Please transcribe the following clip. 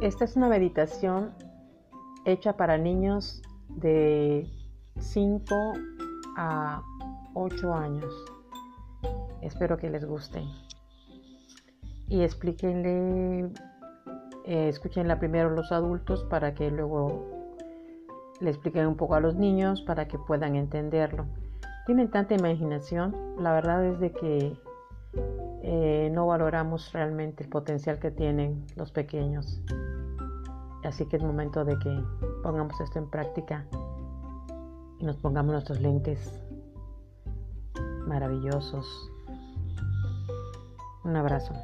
Esta es una meditación hecha para niños de 5 a 8 años. Espero que les guste. Y explíquenle, eh, escúchenla primero los adultos para que luego le expliquen un poco a los niños para que puedan entenderlo. Tienen tanta imaginación, la verdad es de que eh, no valoramos realmente el potencial que tienen los pequeños. Así que es momento de que pongamos esto en práctica y nos pongamos nuestros lentes maravillosos. Un abrazo.